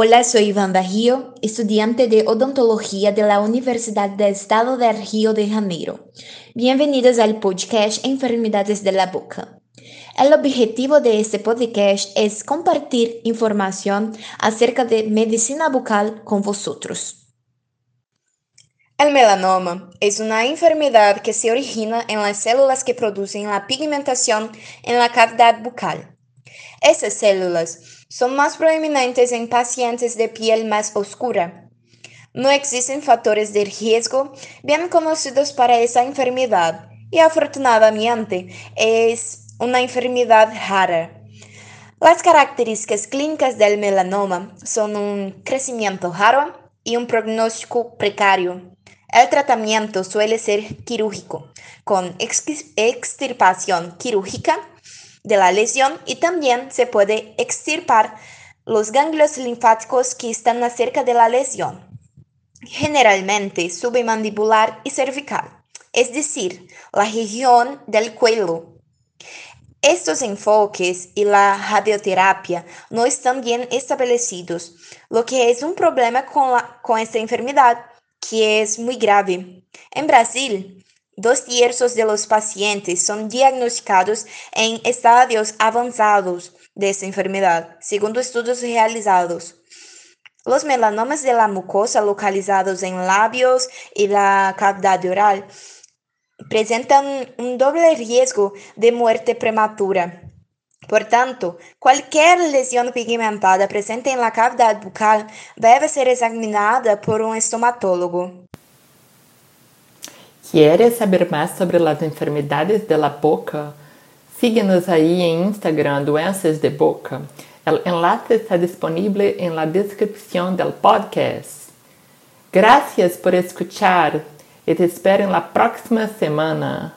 Hola, soy Iván Río, estudiante de odontología de la Universidad del Estado de Río de Janeiro. Bienvenidos al podcast Enfermedades de la Boca. El objetivo de este podcast es compartir información acerca de medicina bucal con vosotros. El melanoma es una enfermedad que se origina en las células que producen la pigmentación en la cavidad bucal. Estas células son más prominentes en pacientes de piel más oscura. No existen factores de riesgo bien conocidos para esa enfermedad y afortunadamente es una enfermedad rara. Las características clínicas del melanoma son un crecimiento raro y un pronóstico precario. El tratamiento suele ser quirúrgico, con extirpación quirúrgica de la lesión y también se puede extirpar los ganglios linfáticos que están cerca de la lesión, generalmente submandibular y cervical, es decir, la región del cuello. Estos enfoques y la radioterapia no están bien establecidos, lo que es un problema con, la, con esta enfermedad que es muy grave. En Brasil, Dos tercios de los pacientes son diagnosticados en estadios avanzados de esta enfermedad, segundo estudios realizados. Los melanomas de la mucosa localizados en labios y la cavidad oral presentan un doble riesgo de muerte prematura. Por tanto, cualquier lesión pigmentada presente en la cavidad bucal debe ser examinada por un estomatólogo. ¿Quieres saber más sobre las enfermedades de la boca? Síguenos ahí en Instagram Doenças de Boca. El enlace está disponible en la descripción del podcast. Gracias por escuchar y te espero en la próxima semana.